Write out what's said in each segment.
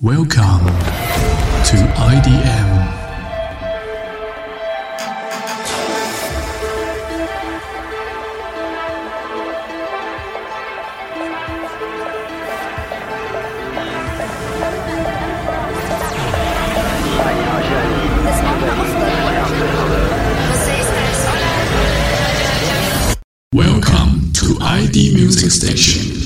Welcome to IDM. Welcome to ID Music Station.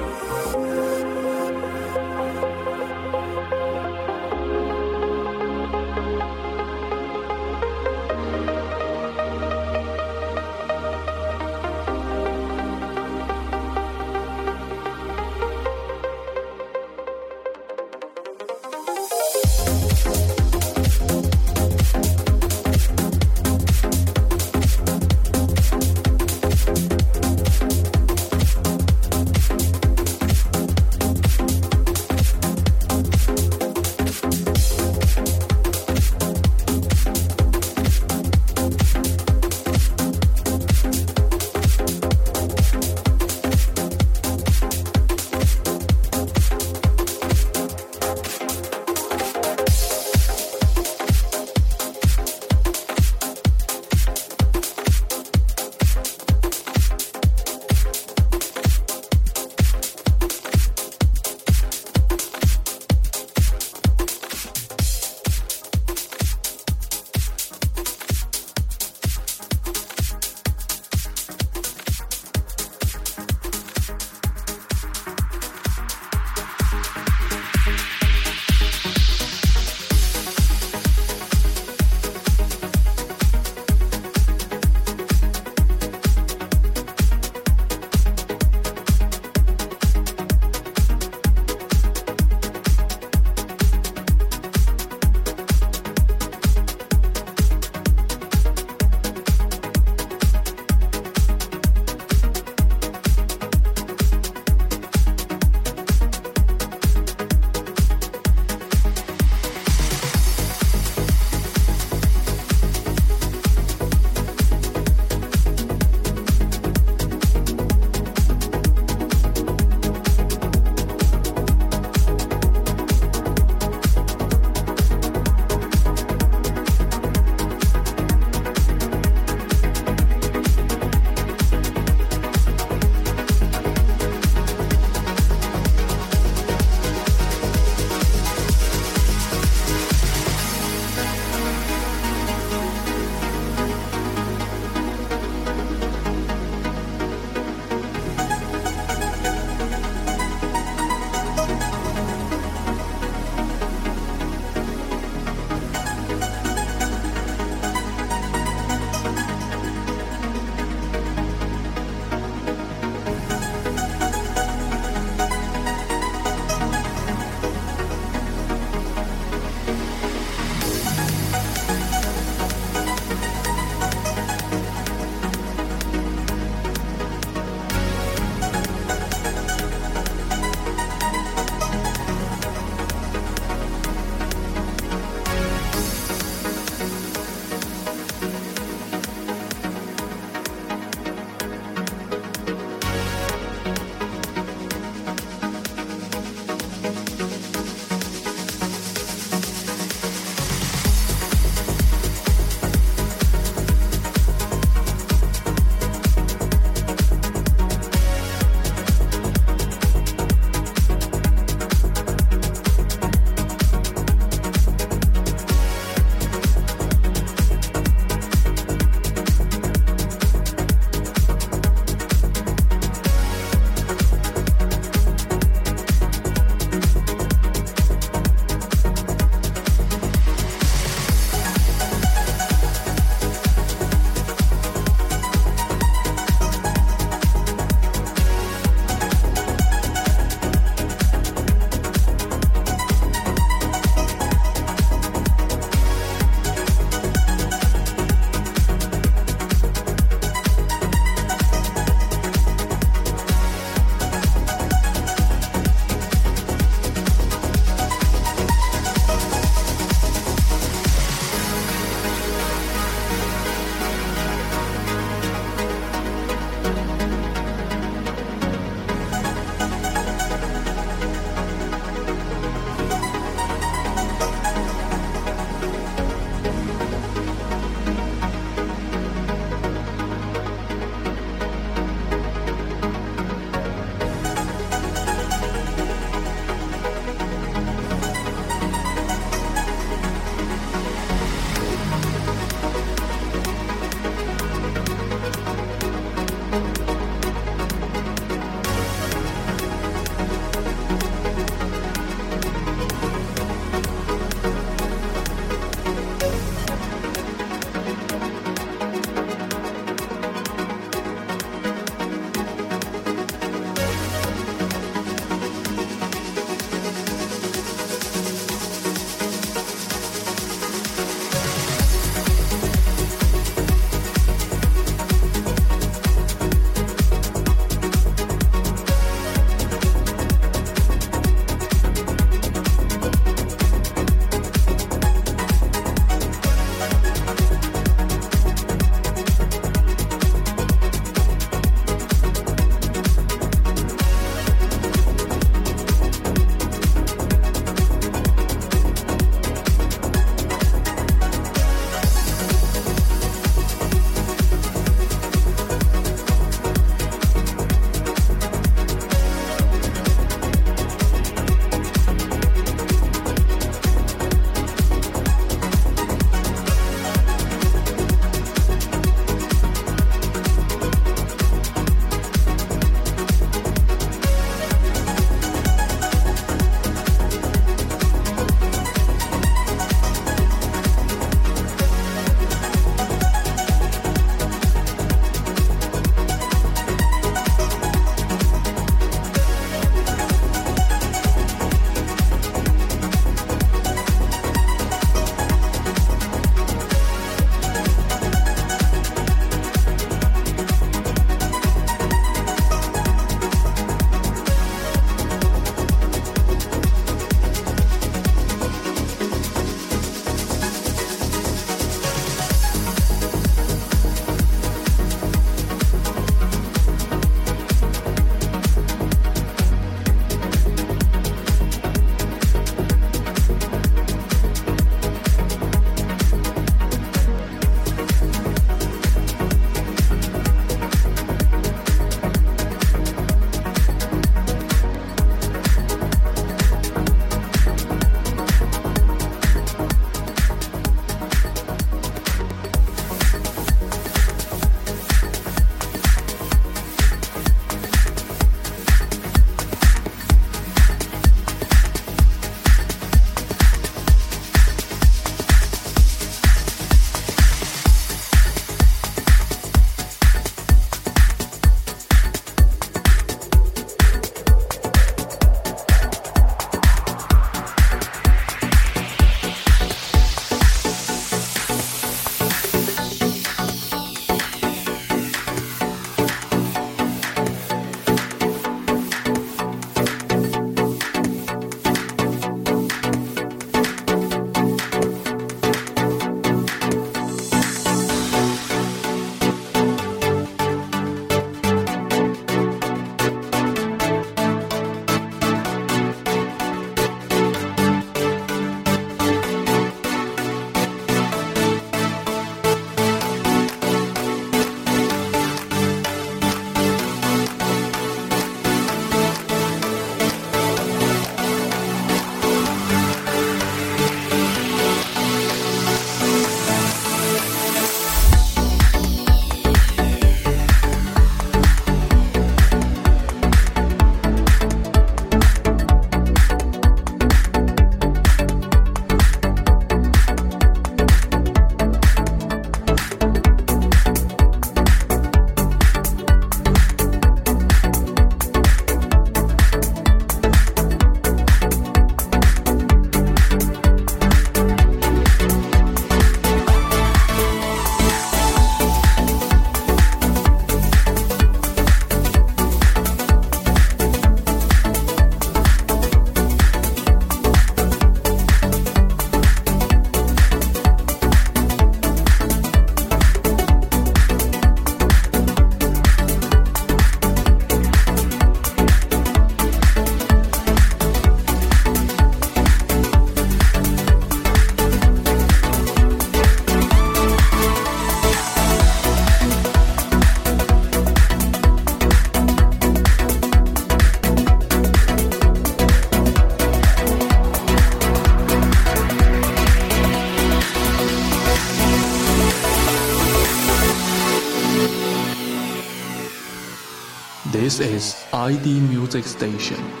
Is ID Music Station.